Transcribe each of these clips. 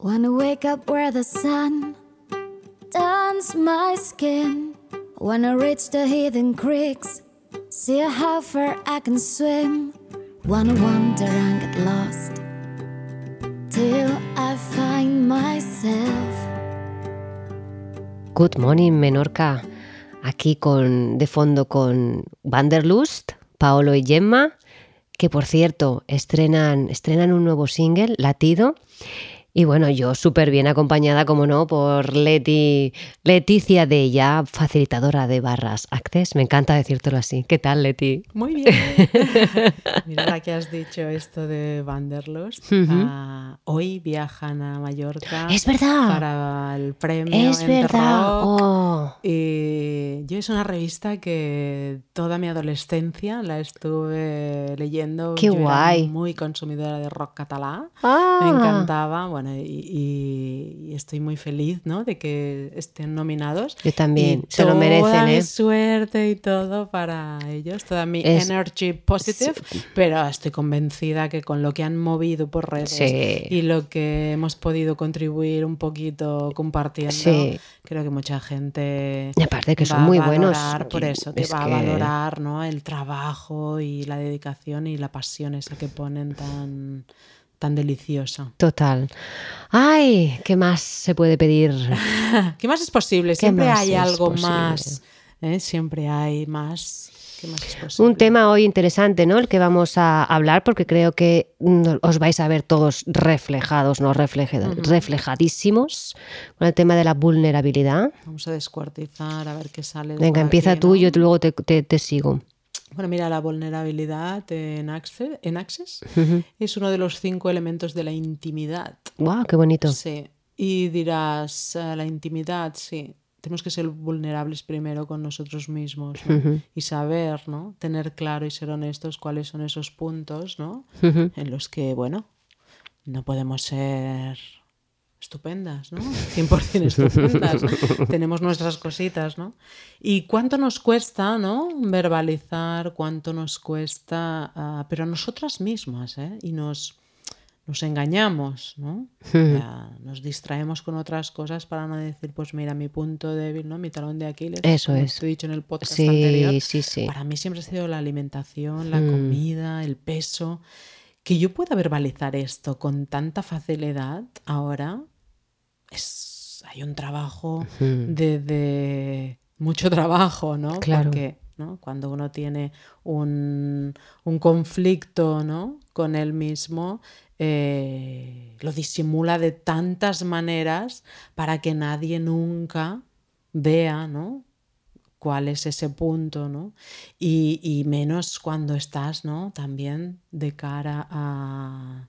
Wanna wake up where the sun turns my skin. Wanna reach the hidden creeks, see how far I can swim. Wanna wander and get lost till I find myself. Good morning, Menorca. Aquí con de fondo con Wanderlust, Paolo y Gemma, que por cierto estrenan, estrenan un nuevo single, Latido. Y bueno, yo súper bien acompañada, como no, por Leti, Leticia de ella, facilitadora de barras Access. Me encanta decírtelo así. ¿Qué tal, Leti? Muy bien. Mira la que has dicho esto de Wanderlust. Ah, hoy viajan a Mallorca. Es verdad. Para el premio. Es verdad. Oh. Y yo es una revista que toda mi adolescencia la estuve leyendo. Qué Yo era guay. muy consumidora de rock catalá. Ah. Me encantaba, bueno, y, y- y estoy muy feliz, ¿no? De que estén nominados. Yo también, Y se lo toda merecen, mi ¿eh? suerte y todo para ellos, toda mi Es- energy positive, pero estoy convencida que con lo que han movido por redes Sí. y lo que hemos podido contribuir un poquito compartiendo, Sí. creo que mucha gente Y aparte que va son a buenos. valorar por eso, que Es va que- a valorar ¿no? el trabajo y la dedicación y la pasión esa que ponen tan, tan deliciosa. Total. Ay, ¿qué más se puede pedir? ¿Qué más es posible? Siempre más hay algo posible? más. ¿eh? Siempre hay más. ¿Qué más es posible? Un tema hoy interesante, ¿no? El que vamos a hablar, porque creo que mm, os vais a ver todos reflejados, ¿no? Refleje- Reflejadísimos con el tema de la vulnerabilidad. Vamos a descuartizar a ver qué sale. Venga, empieza aquí, tú ¿no? y yo luego te, te- te sigo. Bueno, mira, la vulnerabilidad en Access, en Access es uno de los cinco elementos de la intimidad. ¡Wow! ¡Qué bonito! Sí. Y dirás, eh, la intimidad, sí. Tenemos que ser vulnerables primero con nosotros mismos ¿no? y saber, ¿no? Tener claro y ser honestos cuáles son esos puntos, ¿no? En los que, bueno, no podemos ser estupendas, ¿no? 100% estupendas. Tenemos nuestras cositas, ¿no? Y cuánto nos cuesta, ¿no? Verbalizar, cuánto nos cuesta, ah, pero a nosotras mismas, ¿eh? Y nos, nos engañamos, ¿no? O sea, nos distraemos con otras cosas para no decir, pues mira, mi punto débil, ¿no? Mi talón de Aquiles. Eso como es. Te he dicho en el podcast Sí, anterior. sí, sí. Para mí siempre ha sido la alimentación, la Mm. comida, el peso. Que yo pueda verbalizar esto con tanta facilidad ahora, es, hay un trabajo de, de mucho trabajo, ¿no? Claro. Porque ¿no? cuando uno tiene un, un conflicto ¿no? con él mismo, eh, lo disimula de tantas maneras para que nadie nunca vea, ¿no? Cuál es ese punto, ¿no? Y, y menos cuando estás, ¿no? También de cara a...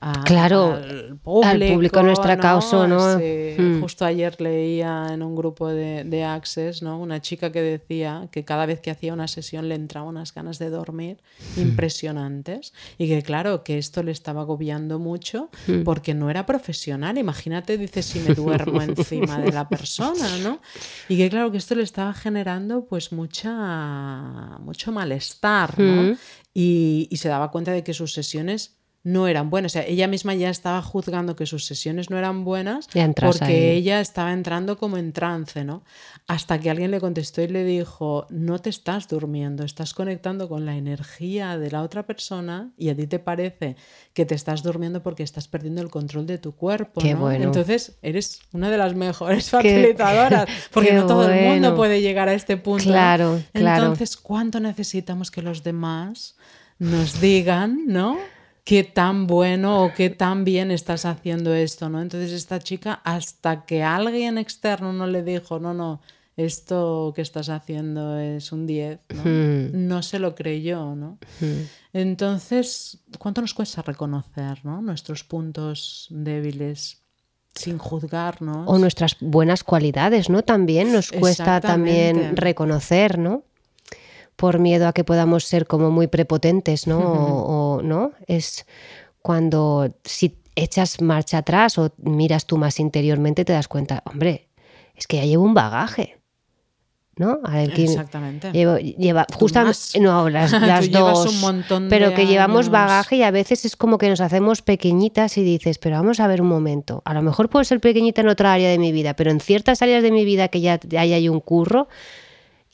a- Claro, al público, al público, nuestra causa, ¿no? Sí, Mm. Justo ayer leía en un grupo de, de Access, ¿no? Una chica que decía que cada vez que hacía una sesión le entraban unas ganas de dormir impresionantes y que claro, que esto le estaba agobiando mucho Mm. porque no era profesional. Imagínate, dice, si me duermo encima de la persona, ¿no? Y que claro, que esto le estaba generando pues mucha, mucho malestar, ¿no? Y, y se daba cuenta de que sus sesiones no eran buenas. O sea, ella misma ya estaba juzgando que sus sesiones no eran buenas porque ahí. ella estaba entrando como en trance, ¿no? Hasta que alguien le contestó y le dijo, no te estás durmiendo, estás conectando con la energía de la otra persona y a ti te parece que te estás durmiendo porque estás perdiendo el control de tu cuerpo, Qué ¿no? bueno. Entonces eres una de las mejores facilitadoras porque qué no todo el mundo puede llegar a este punto. ¿no? Claro, claro. Entonces, ¿cuánto necesitamos que los demás nos digan, ¿no? Qué tan bueno o qué tan bien estás haciendo esto, ¿no? Entonces esta chica, hasta que alguien externo no le dijo, no, no, esto que estás haciendo es un 10, ¿no? Hmm. No se lo creyó, ¿no? Entonces, ¿cuánto nos cuesta reconocer, ¿no? Nuestros puntos débiles sin juzgarnos? O nuestras buenas cualidades, ¿no? También nos cuesta también reconocer, ¿no? Por miedo a que podamos ser como muy prepotentes, ¿no? o, o, ¿no? Es cuando si echas marcha atrás o miras tú más interiormente te das cuenta, hombre, es que ya llevo un bagaje. ¿no? Exactamente. llevo- lleva justamente no las, las dos un montón pero de que llevamos años. bagaje y a veces es como que nos hacemos pequeñitas y dices pero vamos a ver un momento a lo mejor puedo ser pequeñita en otra área de mi vida pero en ciertas áreas de mi vida que ya ahí hay un curro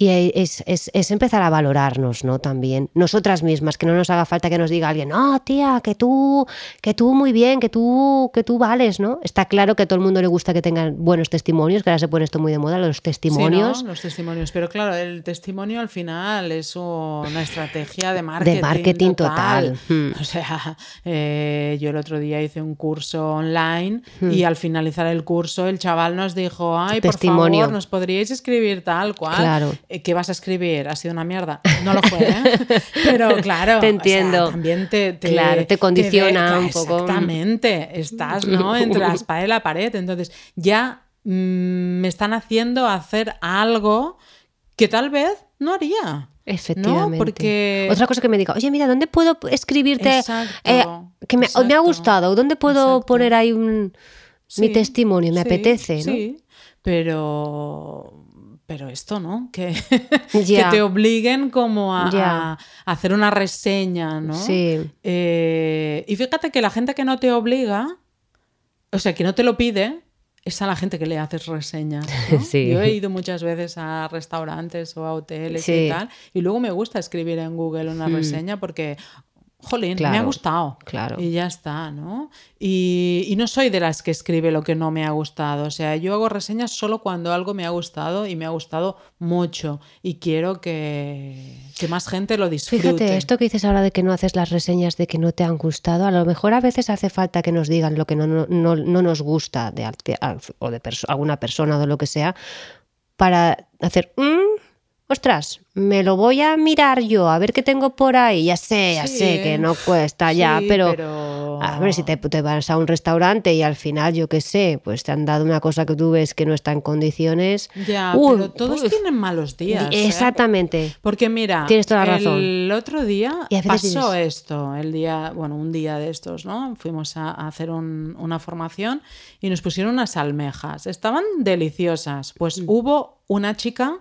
y es, es- es empezar a valorarnos, ¿no? También. Nosotras mismas, que no nos haga falta que nos diga alguien, no, tía, que tú, que tú muy bien, que tú, que tú vales, ¿no? Está claro que a todo el mundo le gusta que tengan buenos testimonios, que ahora se pone esto muy de moda, los Sí, testimonios. ¿no? Los testimonios. Pero claro, el testimonio al final es una estrategia de marketing. marketing total. Hmm. O sea, eh, yo el otro día hice un curso online Hmm. y al finalizar el curso el chaval nos dijo, ay, Testimonio. por favor, nos podríais escribir tal cual. Claro. Eh, ¿Qué vas a escribir? Ha sido una mierda. No lo fue, ¿eh? Pero claro, Te o sea, entiendo. también te, te- Claro, te condiciona ve- un poco. Exactamente. Estás, ¿no? Entre la espada y la pared. Entonces, ya mm, me están haciendo hacer algo que tal vez no haría. Efectivamente. ¿no? Porque Otra cosa que me diga, oye, mira, ¿dónde puedo escribirte? Exacto, eh, que me, me ha gustado, ¿dónde puedo exacto. poner ahí un, mi testimonio? Me sí, apetece, ¿no? Sí, pero, pero esto, ¿no? Que, que te obliguen como a, hacer una reseña, ¿no? Sí. Eh, y fíjate que la gente que no te obliga, o sea, que no te lo pide, es a la gente que le haces reseñas. ¿no? Sí. Yo he ido muchas veces a restaurantes o a hoteles Sí. Y tal, y luego me gusta escribir en Google una reseña porque, jolín, me ha Claro, gustado. claro. Y ya está, ¿no? Y, y no soy de las que escribe lo que no me ha gustado. O sea, yo hago reseñas solo cuando algo me ha gustado y me ha gustado mucho. Y quiero que, que más gente lo disfrute. Fíjate, esto que dices ahora de que no haces las reseñas de que no te han gustado, a lo mejor a veces hace falta que nos digan lo que no, no, no- no nos gusta de, al- o de perso- alguna persona o de lo que sea, para hacer, "Mm, ostras, me lo voy a mirar yo, a ver qué tengo por ahí. Ya sé, ya Sí, sé que no cuesta ya, pero, pero- a ver si te, te vas a un restaurante y al final, yo qué sé, pues te han dado una cosa que tú ves que no está en condiciones. Ya, Uy, pero todos uf. tienen malos días. ¿eh? Exactamente. Porque mira, Tienes toda la razón. el otro día pasó esto, el día, bueno, un día de estos, ¿no? Fuimos a, a hacer un- una formación y nos pusieron unas almejas. Estaban deliciosas. Mm. Pues hubo una chica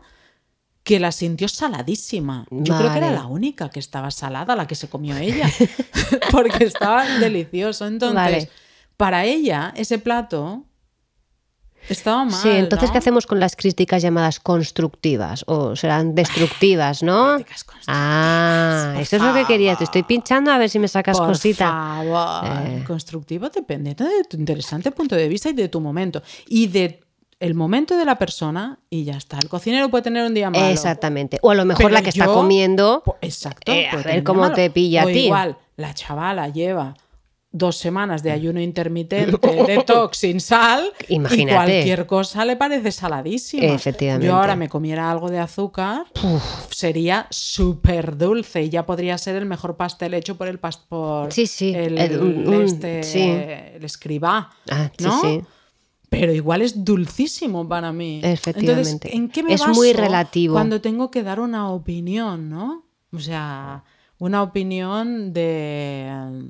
que la sintió saladísima. Yo creo que era la única que estaba salada, la que se comió ella, porque estaba delicioso. Entonces, Vale. para ella, ese plato estaba mal. Sí, entonces, ¿no? ¿qué hacemos con las críticas llamadas constructivas? O serán destructivas, ¿no? Críticas constructivas, Ah, eso es lo que quería. Te estoy pinchando a ver si me sacas Por cosita. favor. Eh. Constructivo dependiendo de tu interesante punto de vista y de tu momento. Y de el momento de la persona y ya está. El cocinero puede tener un día malo. Exactamente. O a lo mejor la que está comiendo. Exacto. Eh, a ver cómo malo. te pilla a ti. igual, la chavala lleva dos semanas de ayuno intermitente, detox sin sal, Imagínate. y cualquier cosa le parece saladísima. Efectivamente. Yo ahora me comiera algo de azúcar, sería súper dulce y ya podría ser el mejor pastel hecho por el pas- por Sí, sí, el, un- este, sí. el escribá, Ah, sí, ¿no? sí. Pero igual es dulcísimo para mí. Efectivamente. Entonces, ¿en qué me Es muy baso relativo. Cuando tengo que dar una opinión, ¿no? O sea, una opinión de.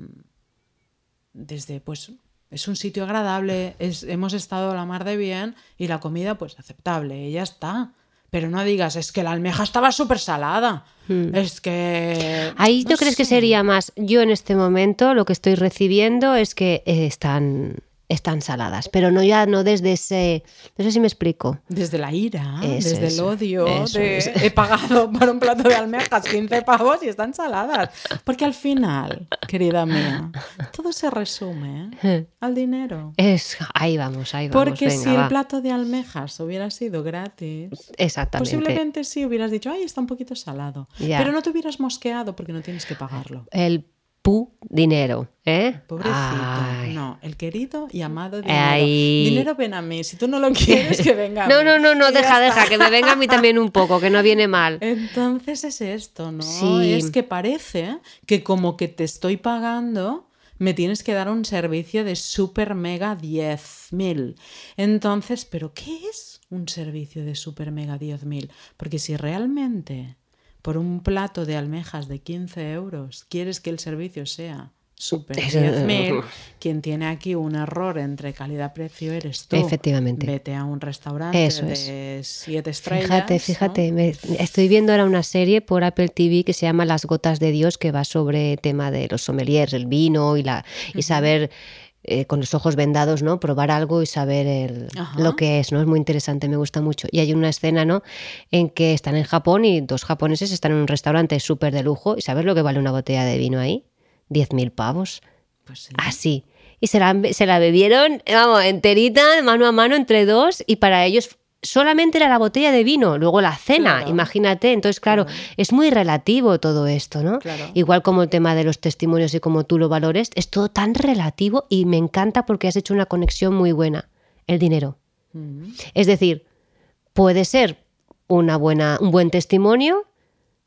Desde, pues, es un sitio agradable, es, hemos estado a la mar de bien y la comida, pues, aceptable, y ya está. Pero no digas, es que la almeja estaba súper salada. Es que. Hmm. Ahí no no crees que sería más. Yo en este momento lo que estoy recibiendo es que eh, están, están saladas, pero no ya no desde ese. No sé si me explico. Desde la ira, desde eso, el odio, eso de, es. he pagado por un plato de almejas 15 pavos y están saladas. Porque al final, querida mía, todo se resume ¿eh? al dinero. Es, ahí vamos, ahí vamos. Porque venga, si el plato de almejas hubiera sido gratis, Exactamente. posiblemente sí hubieras dicho, ay, está un poquito salado. Ya. Pero no te hubieras mosqueado porque no tienes que pagarlo. El pu dinero, ¿eh? Pobrecito. Ay. No, el querido y amado dinero. Ay. Dinero ven a mí. Si tú no lo quieres, que venga a No, mí. no, no, no, Y ya deja, deja, que me venga a mí también un poco, que no viene mal. Entonces es esto, ¿no? Sí. Es que parece que como que te estoy pagando, me tienes que dar un servicio de super mega 10.000. Entonces, ¿pero qué es un servicio de super mega 10.000? Porque si realmente por un plato de almejas de 15 euros quieres que el servicio sea super Eso- 10.000. Quien tiene aquí un error entre calidad-precio eres tú. Efectivamente. Vete a un restaurante Eso de siete estrellas. Fíjate, ¿no? fíjate, me- estoy viendo ahora una serie por Apple TV que se llama Las gotas de Dios, que va sobre tema de los sommeliers, el vino y la y saber eh, con los ojos vendados, ¿no? Probar algo y saber el- lo que es, ¿no? Es muy interesante, me gusta mucho. Y hay una escena, ¿no? En que están en Japón y dos japoneses están en un restaurante súper de lujo. ¿Y sabes lo que vale una botella de vino ahí? 10.000 pavos. Pues sí. Así. Y se la, se la bebieron, vamos, enterita, mano a mano, entre dos, y para ellos solamente era la botella de vino, luego la cena, Claro. imagínate. Entonces, claro, es muy relativo todo esto, ¿no? Claro. Igual como el tema de los testimonios y como tú lo valores, es todo tan relativo y me encanta porque has hecho una conexión muy buena, el dinero. Mm. Es decir, puede ser una buena, un buen testimonio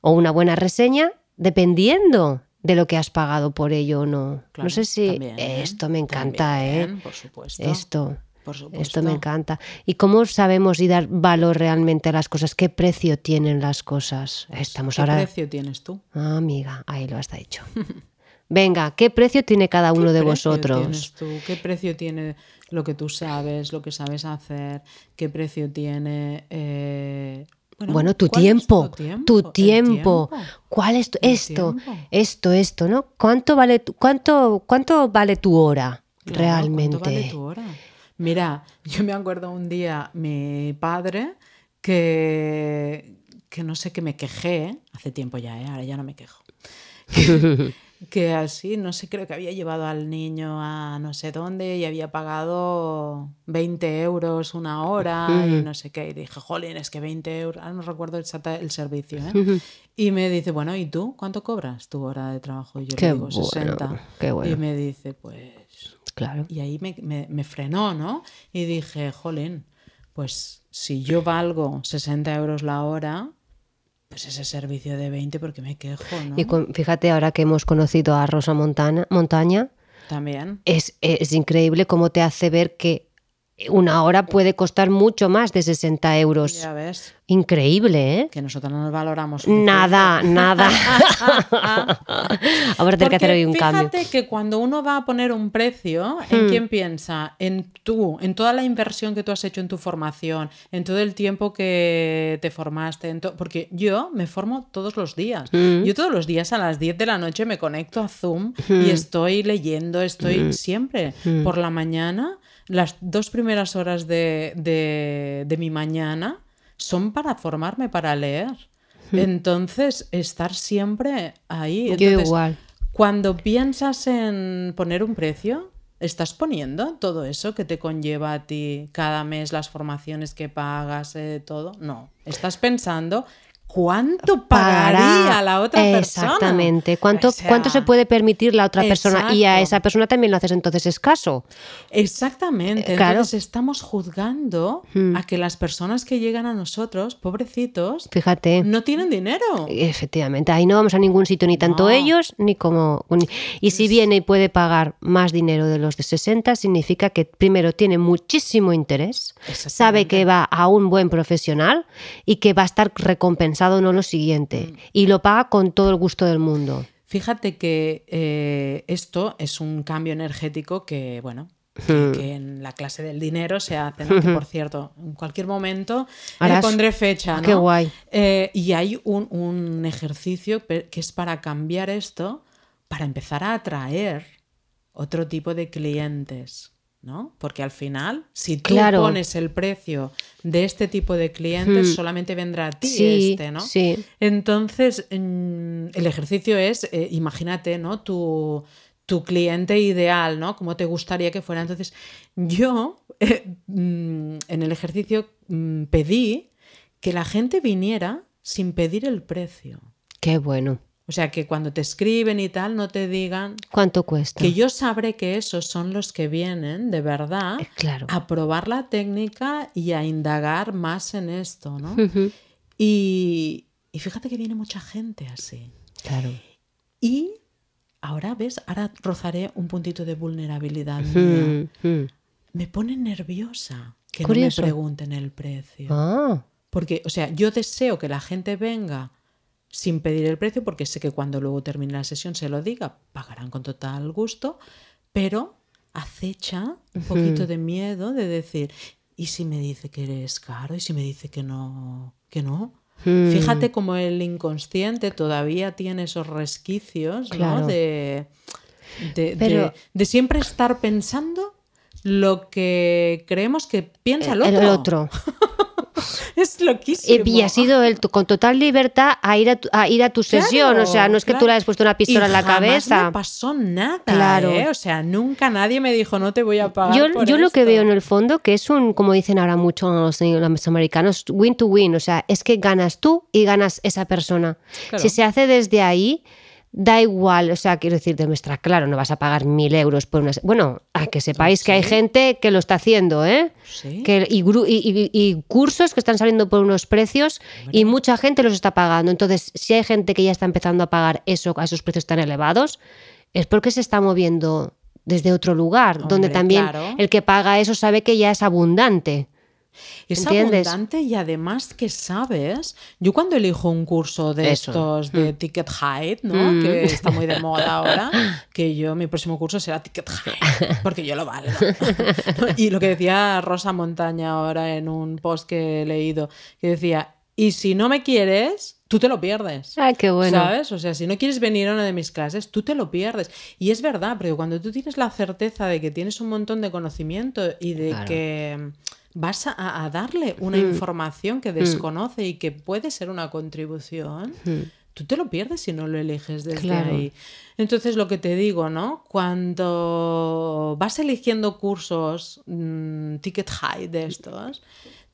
o una buena reseña dependiendo de lo que has pagado por ello o no. Claro, no sé si también, ¿eh? esto me encanta, También, ¿eh? Por supuesto. Esto. Por supuesto. Esto me encanta. ¿Y cómo sabemos y dar valor realmente a las cosas? ¿Qué precio tienen las cosas? Estamos ¿Qué ahora. precio tienes tú? Ah, amiga, ahí lo has dicho. Venga, ¿qué precio tiene cada uno ¿Qué de precio vosotros? tienes tú? ¿Qué precio tiene lo que tú sabes, lo que sabes hacer? ¿Qué precio tiene... eh, Bueno, tu ¿cuál es tiempo, tu tiempo. ¿Cuál es tu- esto? tiempo. Esto, esto, ¿no? ¿Cuánto vale tu, cuánto, cuánto vale tu hora Claro, realmente? ¿cuánto vale tu hora? Mira, yo me acuerdo un día mi padre que, que no sé, que me quejé, hace tiempo ya, ¿eh? ahora ya no me quejo, que, que así, no sé, creo que había llevado al niño a no sé dónde y había pagado 20 euros una hora y no sé qué. Y dije, jolín, es que 20 euros, ahora no recuerdo exacta el servicio. ¿eh? Y me dice, bueno, ¿y tú cuánto cobras tu hora de trabajo? Y yo Qué le digo, bueno, 60. qué bueno. Y me dice, pues Claro. y ahí me, me- me frenó, ¿no? Y dije, jolín, pues si yo valgo 60 euros la hora, pues ese servicio de 20, porque me quejo, ¿no? Y con- fíjate, ahora que hemos conocido a Rosa Montana, Montaña, También. es, es increíble cómo te hace ver que una hora puede costar mucho más de 60 euros. Ya ves, Increíble, ¿eh? que nosotros no nos valoramos. Nada, nada. Ahora tener que hacer hoy un fíjate cambio. que cuando uno va a poner un precio, Hmm. ¿en quién piensa? En tú, en toda la inversión que tú has hecho en tu formación, en todo el tiempo que te formaste, en porque yo me formo todos los días. Hmm. Yo todos los días a las 10 de la noche me conecto a Zoom y estoy leyendo, estoy Hmm. siempre por la mañana. Las dos primeras horas de, de- de mi mañana son para formarme, para leer. Entonces, estar siempre ahí. Yo igual. Cuando piensas en poner un precio, ¿estás poniendo todo eso que te conlleva a ti cada mes, las formaciones que pagas, eh, todo? No. Estás pensando cuánto pagaría Para- la otra persona. Exactamente. ¿Cuánto, O sea, ¿Cuánto se puede permitir la otra persona? Y a esa persona también lo haces entonces escaso. Exactamente. Eh, claro. Hmm. Entonces estamos juzgando a que las personas que llegan a nosotros, pobrecitos, Fíjate. no tienen dinero. Efectivamente, ahí no vamos a ningún sitio, ni tanto No. ellos, ni como... ni- Y si viene y puede pagar más dinero de los de 60, significa que primero tiene muchísimo interés, sabe que va a un buen profesional y que va a estar recompensado no lo siguiente. Y lo paga con todo el gusto del mundo. Fíjate que eh, esto es un cambio energético que, bueno, que, que en la clase del dinero se hace, ¿no? Que, por cierto, en cualquier momento le pondré fecha, Ah, ¿no? qué guay. Eh, y hay un, un ejercicio que es para cambiar esto, para empezar a atraer otro tipo de clientes. ¿No? Porque al final, si tú Claro. pones el precio de este tipo de clientes, solamente vendrá a ti Sí, este, ¿no? sí. Entonces, mm, el ejercicio es, eh, imagínate, ¿no? Tu, tu cliente ideal, ¿no? Cómo te gustaría que fuera. Entonces, yo eh, mm, en el ejercicio mm, pedí que la gente viniera sin pedir el precio. Qué bueno. O sea, que cuando te escriben y tal, no te digan ¿Cuánto cuesta? que yo sabré que esos son los que vienen de verdad Eh, claro. a probar la técnica y a indagar más en esto, ¿no? Y, y fíjate que viene mucha gente así. Claro. Y ahora, ¿ves? Ahora rozaré un puntito de vulnerabilidad. mía. Mm, mm. Me pone nerviosa que Curioso. no me pregunten el precio. Ah, Porque, o sea, yo deseo que la gente venga sin pedir el precio, porque sé que cuando luego termine la sesión se lo diga, pagarán con total gusto, pero acecha un poquito de miedo de decir, ¿y si me dice que eres caro? ¿Y si me dice que no? Que no? Hmm. Fíjate como el inconsciente todavía tiene esos resquicios de, de, Pero- de- de siempre estar pensando lo que creemos que piensa El- otro. el otro. Es Y, loquísimo. y has ido él con total libertad a ir a tu, a, ir a tu sesión. O sea, no es que tú claro. le hayas puesto una pistola Y en la jamás cabeza. me pasó nada, Claro. ¿eh? O sea, nunca nadie me dijo no te voy a pagar Yo, por yo lo que esto". veo en el fondo, que es un, como dicen ahora mucho los, los americanos, win to win, o sea, es que ganas tú y ganas esa persona. Claro. Si se hace desde ahí, da igual, o sea, quiero decir, demuestra, claro, no vas a pagar mil euros por una... Bueno, a que sepáis que hay gente que lo está haciendo, ¿eh? Sí. Que, y, y- y- cursos que están saliendo por unos precios y mucha gente los está pagando. Entonces, si hay gente que ya está empezando a pagar eso a esos precios tan elevados, es porque se está moviendo desde otro lugar, donde también claro. el que paga eso sabe que ya es abundante. Es ¿Entiendes? abundante y además que sabes, yo cuando elijo un curso de Eso. estos de Ticket High, ¿no? Mm. Que está muy de moda ahora, que yo mi próximo curso será Ticket High, porque yo lo valgo. y lo que decía Rosa Montaña ahora en un post que he leído, que decía, y si no me quieres, tú te lo pierdes. Ah, qué bueno. ¿Sabes? O sea, si no quieres venir a una de mis clases, tú te lo pierdes. Y es verdad, porque cuando tú tienes la certeza de que tienes un montón de conocimiento y de Claro. que vas a, a darle una Mm. información que desconoce y que puede ser una contribución, tú te lo pierdes si no lo eliges desde. Claro. ahí. Entonces, lo que te digo, ¿no? Cuando vas eligiendo cursos mm, ticket high de estos,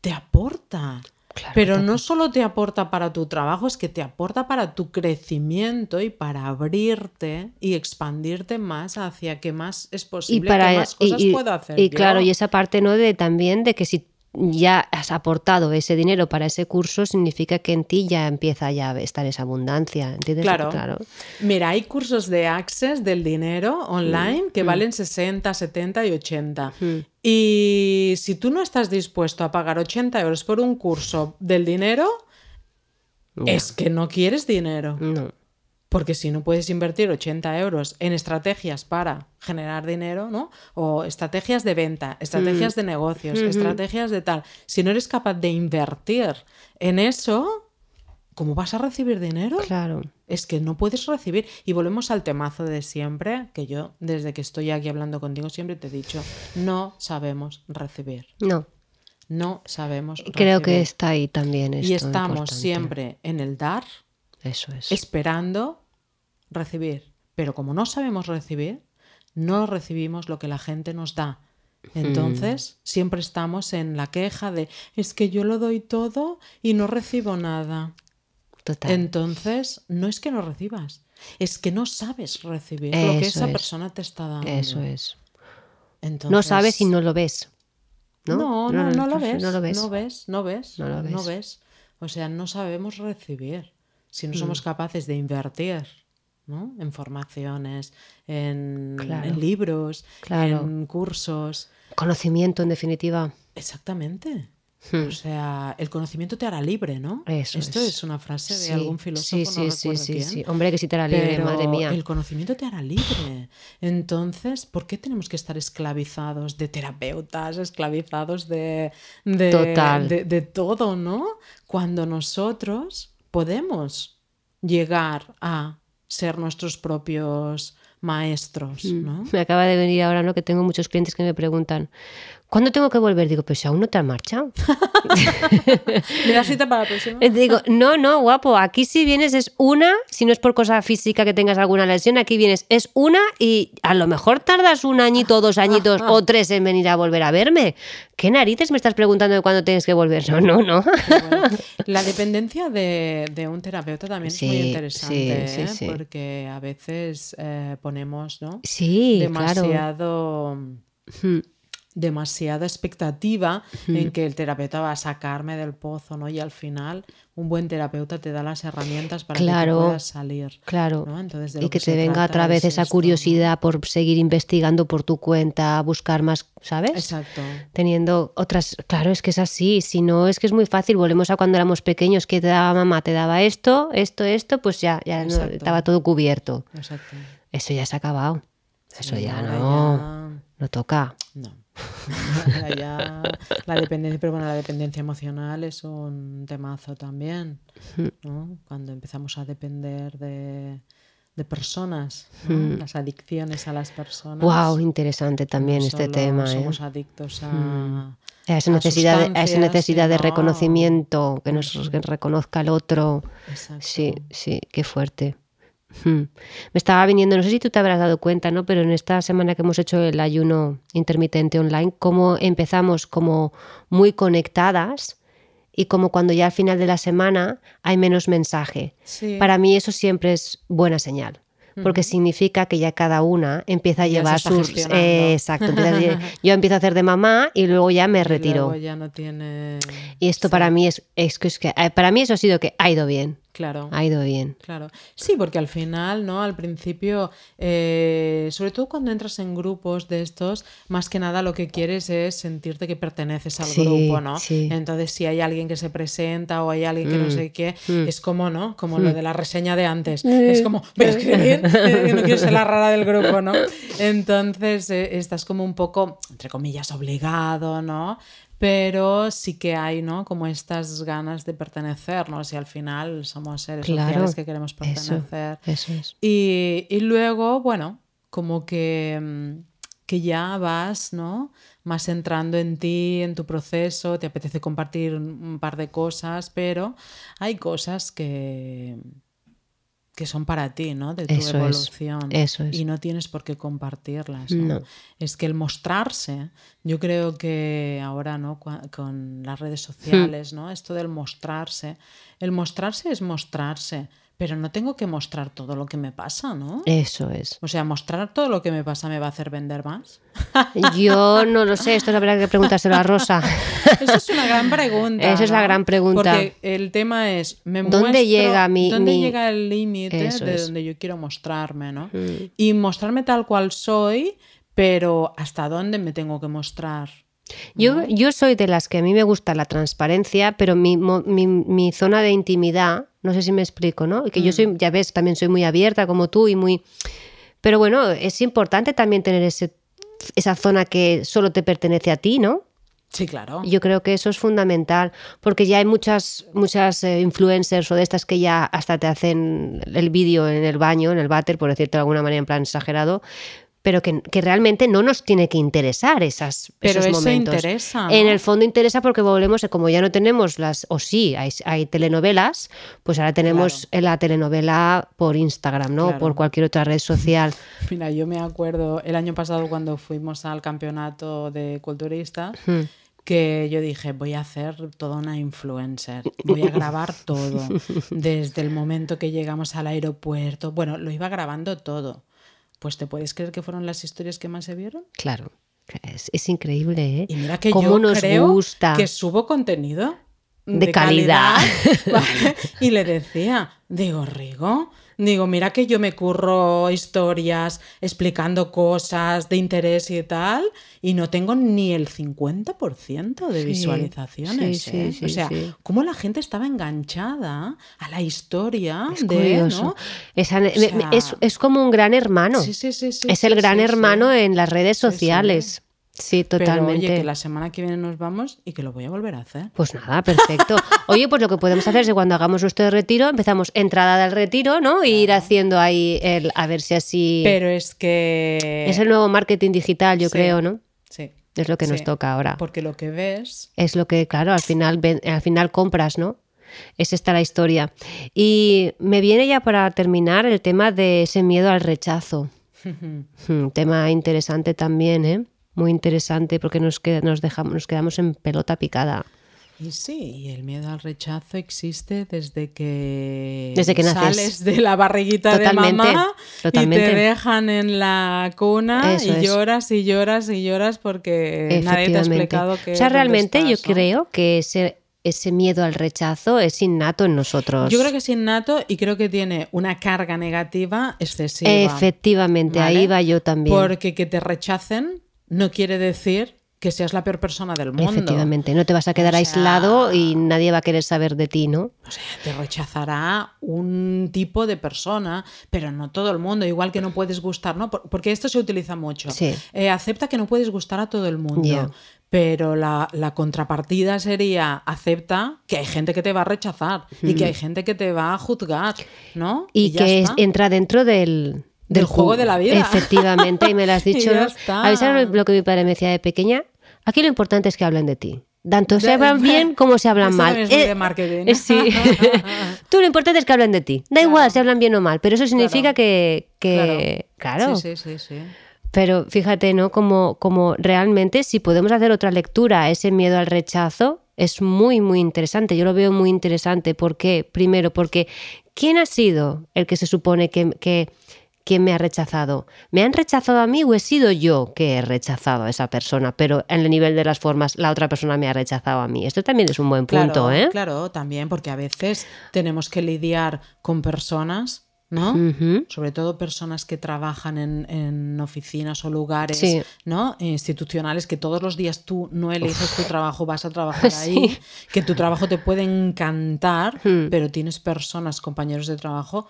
te aporta. Claro, Pero no solo te aporta para tu trabajo, es que te aporta para tu crecimiento y para abrirte y expandirte más hacia que más es y posible, para que más cosas y, y- puedo hacer. y yo. claro y esa parte no de también de que si ya has aportado ese dinero para ese curso significa que en ti ya empieza ya a estar esa abundancia ¿entiendes? Claro. claro Mira, hay cursos de Access del dinero online Mm, que valen 60, 70 y 80. Y si tú no estás dispuesto a pagar 80 euros por un curso del dinero, es que no quieres dinero. no Porque si no puedes invertir 80 euros en estrategias para generar dinero, ¿no? O estrategias de venta, estrategias de negocios, estrategias de tal. Si no eres capaz de invertir en eso, ¿cómo vas a recibir dinero? claro Es que no puedes recibir. Y volvemos al temazo de siempre, que yo desde que estoy aquí hablando contigo siempre te he dicho, no sabemos recibir. no No sabemos creo que recibir. está ahí también Y esto estamos importante. siempre en el dar, eso es esperando recibir. Pero como no sabemos recibir, no recibimos lo que la gente nos da. Entonces, siempre estamos en la queja de es que yo lo doy todo y no recibo nada. total Entonces, no es que no recibas, es que no sabes recibir lo que Eso esa es. persona te está dando. eso es Entonces, no sabes y no lo ves no No, no, no, lo ves. no lo ves No ves, no ves. No lo ves. ves. O sea, no sabemos recibir. Si no somos capaces de invertir ¿no? en formaciones, en, Claro. en libros, Claro. en cursos. conocimiento en definitiva Exactamente. Hmm. O sea, el conocimiento te hará libre, ¿no? Eso Esto es. es, una frase de Sí, algún filósofo, sí, no sí, sí, sí, quién. sí. Hombre, que si te la libre, Pero madre mía. El conocimiento te hará libre. Entonces, ¿por qué tenemos que estar esclavizados de terapeutas, esclavizados de, de, Total. de, de todo, ¿no? Cuando nosotros podemos llegar a ser nuestros propios maestros, Mm. ¿no? Me acaba de venir ahora, ¿no? Que tengo muchos clientes que me preguntan, ¿cuándo tengo que volver? Digo, pues aún no te has marchado. ¿Me das cita para la próxima? Eh, Digo, no, no, guapo, aquí si vienes es una, si no es por cosa física que tengas alguna lesión, aquí vienes es una y a lo mejor tardas un añito, dos añitos o tres en venir a volver a verme. ¿Qué narices me estás preguntando de cuándo tienes que volver? No, no, no. Bueno, la dependencia de, de un terapeuta también Sí, es muy interesante, sí, sí, ¿eh? sí. porque a veces eh, ponemos ¿no? Sí, claro. demasiado Hmm, demasiada expectativa en que el terapeuta va a sacarme del pozo, ¿no? Y al final un buen terapeuta te da las herramientas para que tú puedas salir. Claro. y que, te venga otra vez esa curiosidad por seguir investigando por tu cuenta, buscar más, ¿sabes? Exacto. Teniendo otras, claro, es que es así, si no es que es muy fácil, volvemos a cuando éramos pequeños, que te daba mamá, te daba esto, esto, esto, pues ya, ya estaba todo cubierto. Exacto. Eso ya se ha acabado. Eso ya no, no toca. No. La dependencia, pero bueno, la dependencia emocional es un temazo también, ¿no? Cuando empezamos a depender de, personas, las adicciones a las personas. Wow, interesante también este tema. ¿eh? Somos adictos a, esa necesidad, a esa necesidad de reconocimiento, que nos reconozca el otro. Sí, sí, qué fuerte. Hmm. Me estaba viniendo, no sé si tú te habrás dado cuenta, ¿no? Pero en esta semana que hemos hecho el ayuno intermitente online, cómo empezamos como muy conectadas y como cuando ya al final de la semana hay menos mensaje. Para mí eso siempre es buena señal porque significa que ya cada una empieza a llevar sus... exacto. yo empiezo a hacer de mamá y luego ya me retiro. Y ya no tiene... Y esto para mí es, es, es que eh, para mí eso ha sido que ha ido bien. Claro. Ha ido bien. Claro. Sí, porque al final, ¿no? Al principio, eh, sobre todo cuando entras en grupos de estos, más que nada lo que quieres es sentirte que perteneces al grupo, ¿no? Entonces, si hay alguien que se presenta o hay alguien que no mm, sé qué, mm. es como, ¿no? Como lo mm. de la reseña de antes. Es como, voy a escribir, no quiero ser la rara del grupo, ¿no? Entonces, eh, estás como un poco, entre comillas, obligado, ¿no? Pero sí que hay, ¿no? Como estas ganas de pertenecernos y al final somos seres sociales que queremos pertenecer. Eso, es. Y, y, luego, bueno, como que, mm, que ya vas, ¿no? Más entrando en ti, en tu proceso, te apetece compartir un par de cosas, pero hay cosas que que son para ti, ¿no? De tu evolución. eso es. Y no tienes por qué compartirlas. ¿no? Es que el mostrarse, yo creo que ahora, ¿no? Con las redes sociales, ¿no? Esto del mostrarse, el mostrarse es mostrarse, pero no tengo que mostrar todo lo que me pasa, ¿no? Eso es. O sea, mostrar todo lo que me pasa me va a hacer vender más. Yo no lo sé, esto es la verdad que preguntárselo a Rosa. Eso es una gran pregunta. Esa es la gran pregunta. Porque el tema es, ¿me ¿dónde llega mi dónde llega el límite de donde yo quiero mostrarme, ¿no? Mm. Y mostrarme tal cual soy, pero ¿hasta dónde me tengo que mostrar? Yo, yo soy de las que a mí me gusta la transparencia, pero mi, mi, mi zona de intimidad, no sé si me explico, ¿no? Que yo mm. soy, ya ves, también soy muy abierta como tú y muy... Pero bueno, es importante también tener ese, esa zona que solo te pertenece a ti, ¿no? Sí, claro. Yo creo que eso es fundamental, porque ya hay muchas, muchas eh, influencers o de estas que ya hasta te hacen el vídeo en el baño, en el váter, por decirte de alguna manera en plan exagerado, pero que, realmente no nos tiene que interesar esas, pero esos eso interesa. En el fondo interesa porque volvemos, como ya no tenemos las, o sí, hay, telenovelas, pues ahora tenemos la telenovela por Instagram, ¿no? Por cualquier otra red social. Mira, yo me acuerdo el año pasado cuando fuimos al campeonato de culturistas. Hmm. que yo dije, voy a hacer toda una influencer, voy a grabar todo, desde el momento que llegamos al aeropuerto, bueno, lo iba grabando todo. Pues te puedes creer que fueron las historias que más se vieron. Claro, es, increíble, ¿eh? Y mira que yo nos creo gusta. que subo contenido de, calidad. Y le decía, digo, Rigo, Digo, mira que yo me curro historias explicando cosas de interés y tal, y no tengo ni el 50% de visualizaciones. ¿eh? o sea, cómo la gente estaba enganchada a la historia es de. es, como un gran hermano. es el gran hermano en las redes sociales. Sí, totalmente. Pero, oye, que la semana que viene nos vamos y que lo voy a volver a hacer. Pues nada, perfecto. Oye, pues lo que podemos hacer es que cuando hagamos nuestro retiro, empezamos entrada del retiro, ¿no? Y ir haciendo ahí el, a ver si así. Pero es que. Es el nuevo marketing digital, yo creo, ¿no? Sí. Es lo que nos toca ahora. Porque lo que ves. Es lo que, claro, al final, al final compras, ¿no? Es esta la historia. Y me viene ya para terminar el tema de ese miedo al rechazo. Hmm, tema interesante también, ¿eh? Muy interesante porque nos, nos, dejamos, nos quedamos en pelota picada. Y sí, y el miedo al rechazo existe desde que, Desde que naces. sales de la barriguita Totalmente, de mamá totalmente. y te dejan en la cuna Eso y es. lloras y lloras y lloras porque nadie te ha explicado que o sea, realmente yo ¿no? creo que ese, ese miedo al rechazo es innato en nosotros. Yo creo que es innato y creo que tiene una carga negativa excesiva. Efectivamente, ¿vale? ahí va yo también. Porque que te rechacen no quiere decir que seas la peor persona del mundo. Efectivamente, no te vas a quedar O sea- aislado y nadie va a querer saber de ti, ¿no? O sea, te rechazará un tipo de persona, pero no todo el mundo. Igual que no puedes gustar, ¿no? Por- Porque esto se utiliza mucho. Sí. Eh, acepta que no puedes gustar a todo el mundo. Pero la, la contrapartida sería acepta que hay gente que te va a rechazar y que hay gente que te va a juzgar, ¿no? Y, que es- entra dentro del, Del juego ju- de la vida. Efectivamente, y me lo has dicho, ya ¿no? está. ¿Habéis sabido lo que mi padre me decía de pequeña? Aquí lo importante es que hablen de ti. Tanto se hablan bien como se hablan mal. es muy de marketing. eh, sí. Tú lo importante es que hablen de ti. Da igual si hablan bien o mal, pero eso significa Claro. que, que- claro. Sí, sí, sí, sí. Pero fíjate, ¿no? Como, como realmente si podemos hacer otra lectura a ese miedo al rechazo, es muy, muy interesante. Yo lo veo muy interesante. ¿Por qué? Primero, porque ¿quién ha sido el que se supone que, que, que me ha rechazado? ¿Me han rechazado a mí o he sido yo que he rechazado a esa persona? Pero en el nivel de las formas, la otra persona me ha rechazado a mí. Esto también es un buen punto, claro, ¿eh? Claro, también, porque a veces tenemos que lidiar con personas, ¿no? Sobre todo personas que trabajan en, en oficinas o lugares, Sí. ¿no? Institucionales, que todos los días tú no eliges tu trabajo, vas a trabajar ahí, que tu trabajo te puede encantar, Hmm. pero tienes personas, compañeros de trabajo,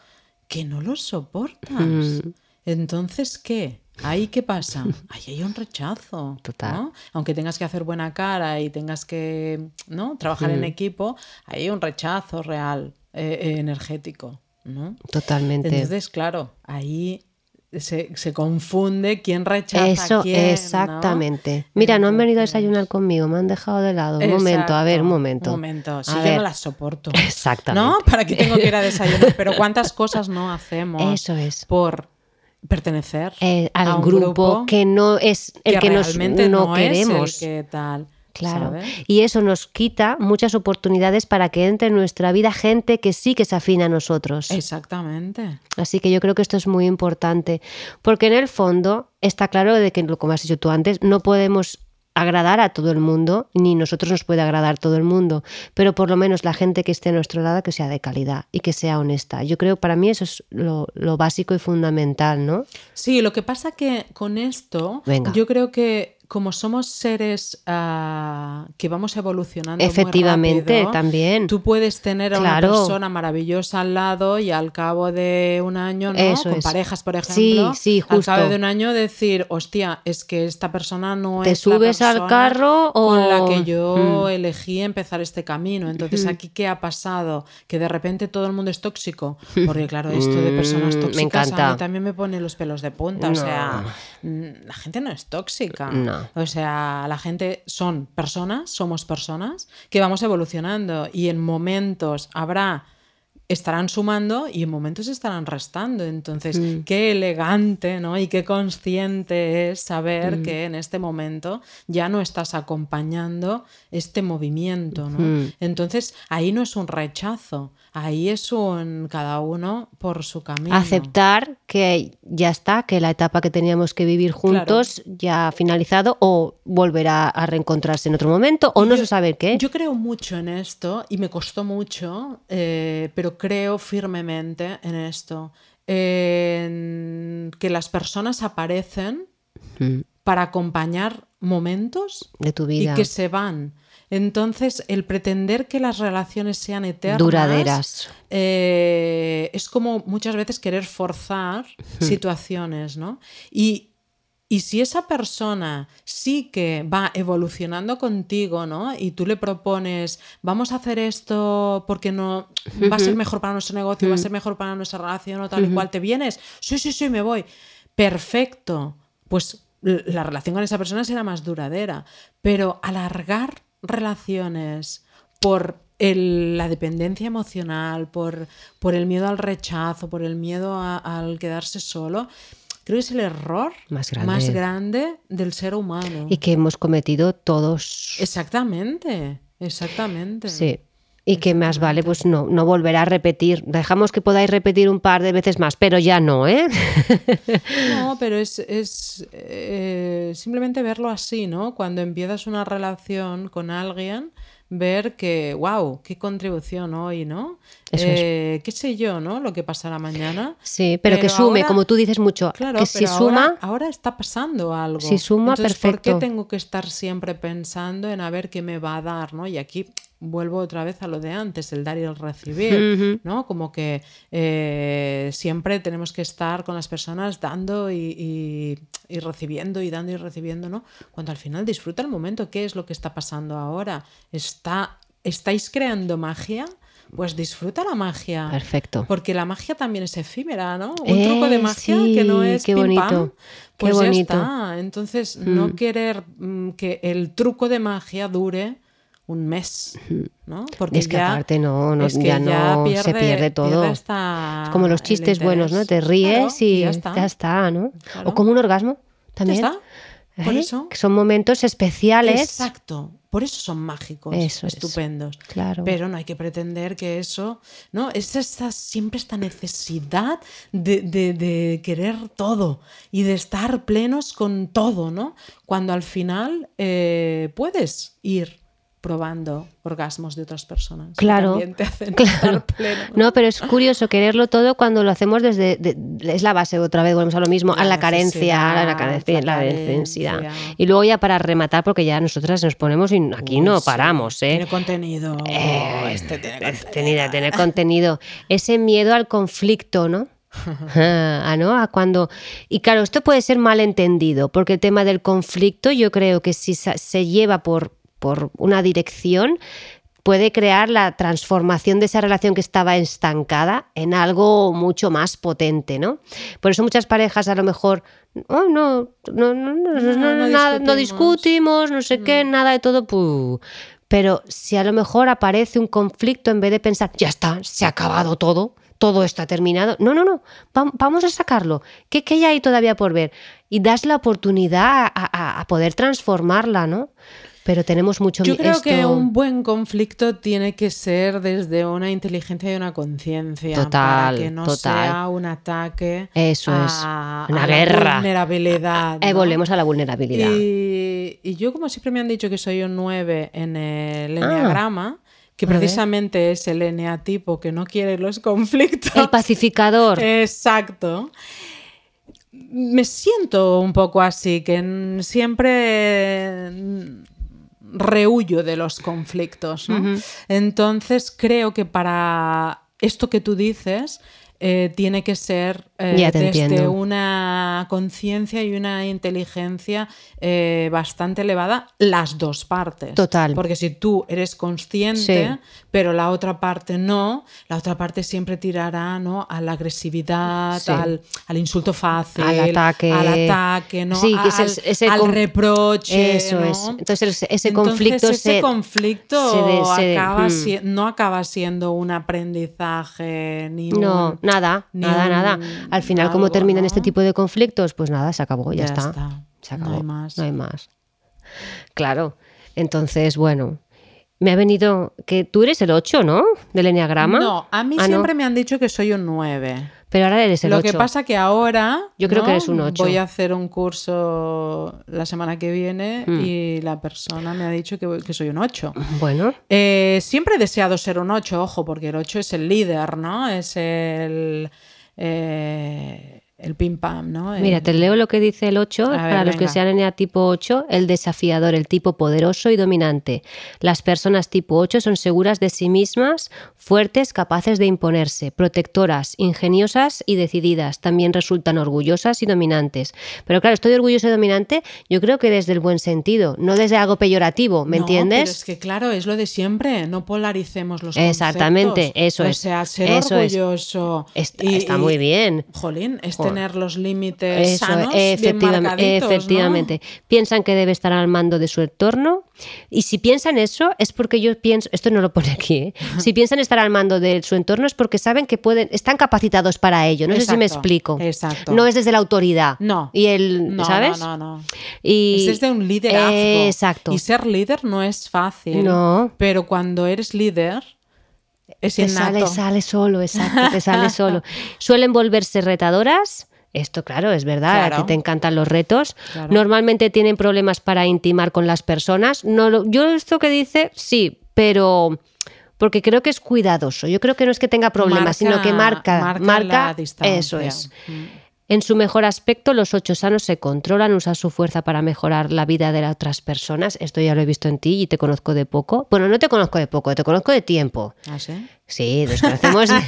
que no los soportas. Hmm. Entonces, ¿qué? ¿Ahí qué pasa? Ahí hay un rechazo. Total. ¿no? Aunque tengas que hacer buena cara y tengas que ¿no? trabajar en equipo, ahí hay un rechazo real, eh, eh, energético. ¿no? Totalmente. Entonces, claro, ahí se, se confunde quién rechaza Eso, quién. ¿no? exactamente. Mira, no han venido a desayunar conmigo, me han dejado de lado. Un momento, a ver, un momento. Un momento, si A yo ver. no las soporto. Exactamente. ¿No? ¿Para qué tengo que ir a desayunar? Pero ¿cuántas cosas no hacemos Eso es. por pertenecer Eh, a al un grupo, que no es el que, nos realmente no, no queremos. es el que tal. Claro. ¿sabes? Y eso nos quita muchas oportunidades para que entre en nuestra vida gente que sí que se afina a nosotros. Exactamente. Así que yo creo que esto es muy importante, porque en el fondo está claro de que, como has dicho tú antes, no podemos agradar a todo el mundo, ni nosotros nos puede agradar todo el mundo, pero por lo menos la gente que esté a nuestro lado que sea de calidad y que sea honesta. Yo creo para mí eso es lo, lo básico y fundamental, ¿no? Sí, lo que pasa que con esto, Venga. yo creo que como somos seres ah, que vamos evolucionando muy Efectivamente, rápido, también. tú puedes tener a Claro. una persona maravillosa al lado y al cabo de un año, ¿no? Eso con es. parejas, por Sí, ejemplo, sí, al justo. cabo de un año decir, hostia, es que esta persona no ¿Te es la subes al persona carro o- con la que yo Mm. elegí empezar este camino. Entonces, aquí qué ha pasado? Que de repente todo el mundo es tóxico, porque claro, esto de personas Mm, me tóxicas encanta. a mí también me pone los pelos de punta, o sea, mm, la gente no es tóxica. No. O sea, la gente son personas, somos personas que vamos evolucionando y en momentos habrá estarán sumando y en momentos estarán restando. Entonces, Mm. qué elegante, ¿no? Y qué consciente es saber Mm. que en este momento ya no estás acompañando este movimiento, ¿no? Mm. Entonces, ahí no es un rechazo, ahí es un cada uno por su camino. Aceptar que ya está, que la etapa que teníamos que vivir juntos ya ha finalizado o volverá a reencontrarse en otro momento o no se sabe qué. Yo creo mucho en esto y me costó mucho, eh, pero creo firmemente en esto, en que las personas aparecen Mm, para acompañar momentos de tu y vida. que se van. Entonces, el pretender que las relaciones sean eternas Duraderas. eh, es como muchas veces querer forzar situaciones, ¿no? Y, y si esa persona sí que va evolucionando contigo, ¿no? Y tú le propones, vamos a hacer esto porque no va a ser mejor para nuestro negocio, va a ser mejor para nuestra relación o tal y cual, ¿te vienes? Sí, sí, sí, me voy. Perfecto. Pues la relación con esa persona será más duradera. Pero alargar relaciones por el- la dependencia emocional, por, por el miedo al rechazo, por el miedo a- al quedarse solo, creo que es el error Más grande. grande del ser humano. Y que hemos cometido todos. Exactamente. Exactamente. Sí. Y que más vale, pues no, no volver a repetir. Dejamos que podáis repetir un par de veces más, pero ya no, ¿eh? No, pero es, es eh, simplemente verlo así, ¿no? Cuando empiezas una relación con alguien, ver que, wow, qué contribución hoy, ¿no? Eso es. Eh, qué sé yo, ¿no? Lo que pasará mañana. Sí, pero, que Pero sume, ahora- como tú dices mucho, Claro, que si pero suma, ahora, ahora está pasando algo. Si suma, Entonces, ¿por perfecto. qué tengo que estar siempre pensando en a ver qué me va a dar, ¿no? Y aquí vuelvo otra vez a lo de antes, el dar y el recibir. ¿no? Como que eh, siempre tenemos que estar con las personas dando y, y- y recibiendo y dando y recibiendo, ¿no? Cuando al final disfruta el momento, ¿qué es lo que está pasando ahora? ¿Está, ¿Estáis creando magia? Pues disfruta la magia. perfecto. Porque la magia también es efímera, ¿no? Un truco de Eh, magia sí, que no es qué pim, bonito, pam, qué pues ya bonito. está. Entonces, no querer mm, que el truco de magia dure un mes, ¿no? Porque Es que ya, aparte no, no- es que ya no se pierde todo. Es como los chistes buenos, ¿no? Te ríes Claro, y ya está. ya está, ¿no? Claro. O como un orgasmo también. está. Por ¿eh? eso. Que son momentos especiales. Exacto. Por eso son mágicos, Eso es. estupendos. Claro. Pero no hay que pretender que eso, ¿no? Es esta, siempre esta necesidad de, de- de querer todo y de estar plenos con todo, ¿no? Cuando al final eh, puedes ir probando orgasmos de otras personas. Claro, también te hacen claro. estar pleno. No, pero es curioso quererlo todo cuando lo hacemos desde. de- es la base, otra vez volvemos a lo mismo, a La carencia, a la, carencia, la carencia. Y luego ya para rematar, porque ya nosotras nos ponemos y aquí Uy, no sí, paramos, ¿eh? Tiene contenido. Eh, este tiene contenido. tener, tener contenido. Ese miedo al conflicto, ¿no? Ah, ¿no? A cuando y claro esto puede ser mal entendido porque el tema del conflicto yo creo que si se lleva por, por una dirección puede crear la transformación de esa relación que estaba estancada en algo mucho más potente, ¿no? Por eso muchas parejas a lo mejor "Oh, no, no, no, no, no, no nada, no discutimos". no sé qué, nada de todo. Pero si a lo mejor aparece un conflicto en vez de pensar, ya está, se ha acabado todo, todo está terminado. No, no, no, vam- vamos a sacarlo. ¿Qué, qué hay todavía por ver? Y das la oportunidad a, a- a poder transformarla, ¿no? Pero tenemos mucho Yo creo que un buen conflicto tiene que ser desde una inteligencia y una conciencia. Total, para que no total. sea un ataque. Eso es, a, una a la guerra. vulnerabilidad. Eh, ¿no? volvemos a la vulnerabilidad. Y, y yo, como siempre me han dicho que soy un 9 en el Ah. enneagrama, que precisamente es el eneatipo que no quiere los conflictos. El pacificador. Exacto. Me siento un poco así, que siempre rehuyo de los conflictos. ¿no? Entonces creo que para esto que tú dices eh, tiene que ser eh, desde entiendo. una conciencia y una inteligencia eh, bastante elevada las dos partes. Total. Porque si tú eres consciente, Sí. pero la otra parte no, la otra parte siempre tirará ¿no? a la agresividad, Sí. al, al insulto fácil, Al ataque. al ataque, ¿no? Sí, que ese al, es- ese al con- reproche. Eso ¿no? es. Entonces ese- Entonces, conflicto ese se- conflicto se de- se- acaba mm. si- no acaba siendo un aprendizaje ni No, un- nada, nada, nada. Al final, como algo, terminan ¿no? este tipo de conflictos, pues nada, se acabó, ya, Ya está. está. Se No acabó. hay más. No hay más. Claro. Entonces, bueno, me ha venido que tú eres el 8, ¿no? Del enneagrama. No, a mí Ah, no. siempre me han dicho que soy un 9. Pero ahora eres el Lo 8. que pasa que ahora Yo creo ¿no? que eres un ocho. voy a hacer un curso la semana que viene Mm. y la persona me ha dicho que, que soy un 8. Bueno, Eh, siempre he deseado ser un 8, ojo, porque el 8 es el líder, ¿no? Es el, eh, el pim pam, ¿no? El- mira, te leo lo que dice el 8, A ver, para los que sean ENEA tipo 8, el desafiador, el tipo poderoso y dominante. Las personas tipo 8 son seguras de sí mismas, fuertes, capaces de imponerse, protectoras, ingeniosas y decididas. También resultan orgullosas y dominantes. Pero claro, estoy orgullosa y dominante, yo creo que desde el buen sentido, no desde algo peyorativo, ¿me No, entiendes? Pero es que claro, es lo de siempre, no polaricemos los Exactamente, conceptos. eso o es, sea, ser eso es. orgulloso. Está, y- está muy bien. Jolín, este tener los límites Eso, sanos, bien efectivamente, ¿no? efectivamente. Piensan que debe estar al mando de su entorno y si piensan eso es porque yo pienso, esto no lo pone aquí, ¿eh? si piensan estar al mando de su entorno es porque saben que pueden, están capacitados para ello. No sé si me explico. exacto. No es desde la autoridad. No. Y el, No, ¿sabes? no, no, no. Y Es desde un liderazgo. Eh, exacto. Y ser líder no es fácil. No. Pero cuando eres líder, es te sale, sale solo, exacto, te sale solo. Suelen volverse retadoras. Esto, claro, es verdad, a Claro. ti te encantan los retos. Claro. Normalmente tienen problemas para intimar con las personas. No lo- yo esto que dice, sí, pero porque creo que es cuidadoso. Yo creo que no es que tenga problemas, sino que marca, marca, marca, la distancia. eso es. Mm. En su mejor aspecto, los ocho sanos se controlan, usan su fuerza para mejorar la vida de las otras personas. Esto ya lo he visto en ti y te conozco de poco. Bueno, no te conozco de poco, te conozco de tiempo. ¿Ah, sí? Sí, nos conocemos de,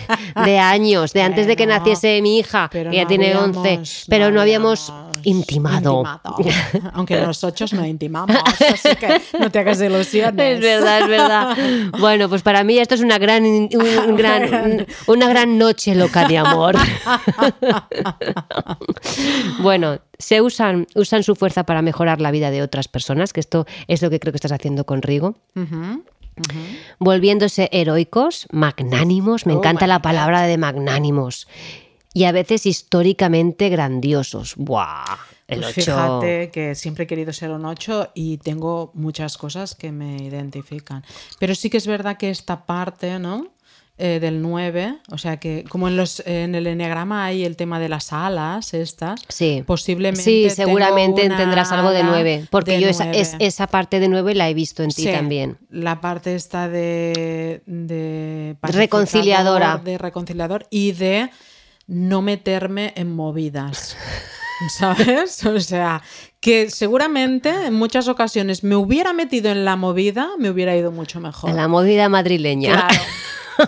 de años, de antes de que naciese mi hija, que ya no tiene habíamos- 11, pero no habíamos intimado. intimado. Aunque los ocho no intimamos, así que no te hagas ilusiones. Es verdad, es verdad. Bueno, pues para mí esto es una gran, un- un gran- una gran noche loca de amor. Bueno, se usan, usan su fuerza para mejorar la vida de otras personas, que esto es lo que creo que estás haciendo con Rigo. Volviéndose heroicos, magnánimos, me Oh encanta la God. palabra de magnánimos, y a veces históricamente grandiosos. ¡Buah! El Pues 8. fíjate que siempre he querido ser un 8 y tengo muchas cosas que me identifican. Pero sí que es verdad que esta parte, ¿no? Eh, del 9, o sea que como en, los, en el enneagrama hay el tema de las alas estas, Sí. posiblemente Sí, seguramente tendrás algo de ala 9, porque de yo esa, es- esa parte de 9 la he visto en ti Sí, también. La parte esta de, de Reconciliadora. De reconciliador y de no meterme en movidas. ¿Sabes? O sea, que seguramente en muchas ocasiones me hubiera metido en la movida, me hubiera ido mucho mejor. En la movida madrileña. Claro.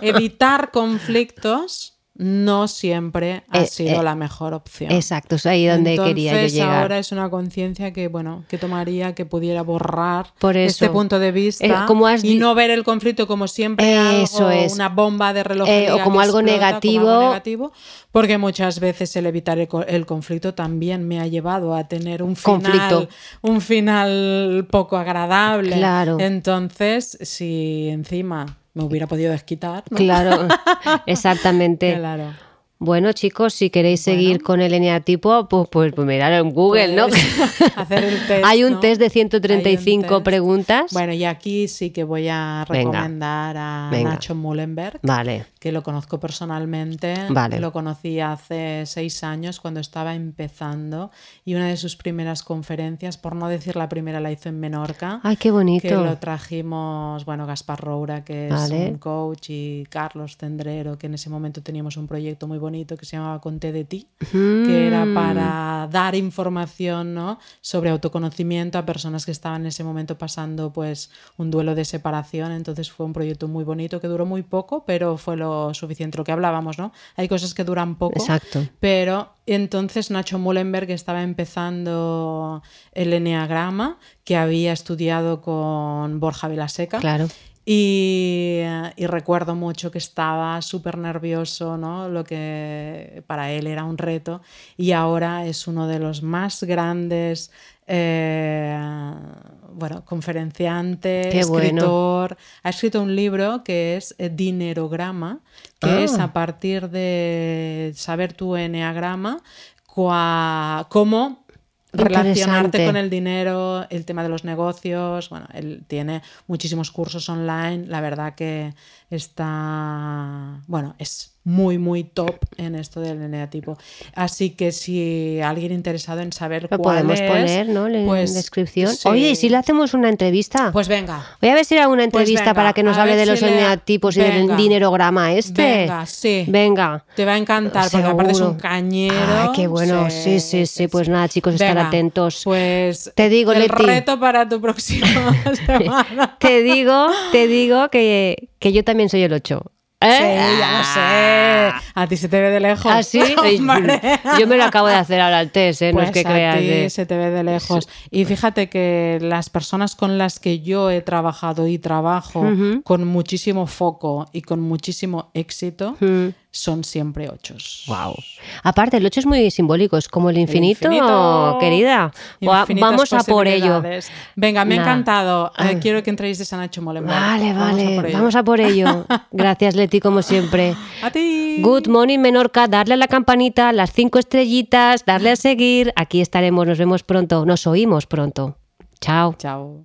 Evitar conflictos no siempre ha Eh, sido eh, la mejor opción. Exacto, es ahí donde quería yo Entonces, llegar. ahora es una conciencia que, bueno, que tomaría que pudiera borrar Por este punto de vista Eh, como has y no ver el conflicto como siempre Eso algo, es. una bomba de relojería Eh, o como algo explota, negativo. como algo negativo, porque muchas veces el evitar el conflicto también me ha llevado a tener un final, Conflicto. un final poco agradable. Claro. Entonces, si encima me hubiera podido desquitar, ¿no? Claro, exactamente. Claro. Bueno, chicos, si queréis seguir con el eneatipo, pues, pues, pues mirad en Google, ¿no? Pues, hacer el test, Hay un ¿no? test de Hay un 135 test. preguntas. Bueno, y aquí sí que voy a Venga. recomendar a Venga. Nacho Mullenberg, Vale, que lo conozco personalmente. Vale. Lo conocí hace seis años cuando estaba empezando y una de sus primeras conferencias, por no decir la primera, la hizo en Menorca. Ay, qué bonito. Que lo trajimos, bueno, Gaspar Roura, que es Vale. un coach, y Carlos Tendrero, que en ese momento teníamos un proyecto muy bonito que se llamaba Conté de ti, que era Mm. para dar información ¿no? sobre autoconocimiento a personas que estaban en ese momento pasando pues un duelo de separación. Entonces fue un proyecto muy bonito que duró muy poco, pero fue lo suficiente, lo que hablábamos, ¿no? Hay cosas que duran poco. Exacto. Pero entonces Nacho Mullenberg estaba empezando el enneagrama, que había estudiado con Borja Vilaseca. Claro. Y, y recuerdo mucho que estaba súper nervioso, ¿no? Lo que para él era un reto. Y ahora es uno de los más grandes, eh, bueno, conferenciante, Qué bueno. escritor. Ha escrito un libro que es eh, Dinerograma, que Ah. es a partir de saber tu enneagrama, cua- cómo relacionarte con el dinero, el tema de los negocios. Bueno, él tiene muchísimos cursos online. La verdad que está, bueno, es muy, muy top en esto del eneatipo. Así que si alguien interesado en saber Lo cuál podemos es, poner, ¿no? En pues, descripción. sí. Oye, ¿y si le hacemos una entrevista? Pues venga. Voy a ver si hay alguna Pues entrevista venga, para que nos hable de los le- eneatipos y del dinerograma este. Venga, sí. Venga. Te va a encantar, porque aparte es un cañero. Ay, qué bueno. Sí, sí, sí. Pues nada, chicos, estar atentos. Pues Te digo, el Leti. reto para tu próxima semana. Te digo, te digo que, que yo también soy el 8. Sí, ya lo sé. A ti se te ve de lejos. ¿Ah, sí? Yo me lo acabo de hacer ahora el test, ¿eh? no Pues es que a creas. ti de- se te ve de lejos. Y fíjate que las personas con las que yo he trabajado y trabajo con muchísimo foco y con muchísimo éxito. Son siempre ochos. Wow. Aparte, el 8 es muy simbólico, es como el infinito, querida. Vamos a por ello. Venga, me ha encantado. Eh, ah. quiero que entréis de Sanacho Molenbeek. Vale, vale. Vamos a por ello. Gracias, Leti, como siempre. A ti. Good morning, Menorca. Darle a la campanita, las cinco estrellitas, darle a seguir. Aquí estaremos. Nos vemos pronto. Nos oímos pronto. Chao. Chao.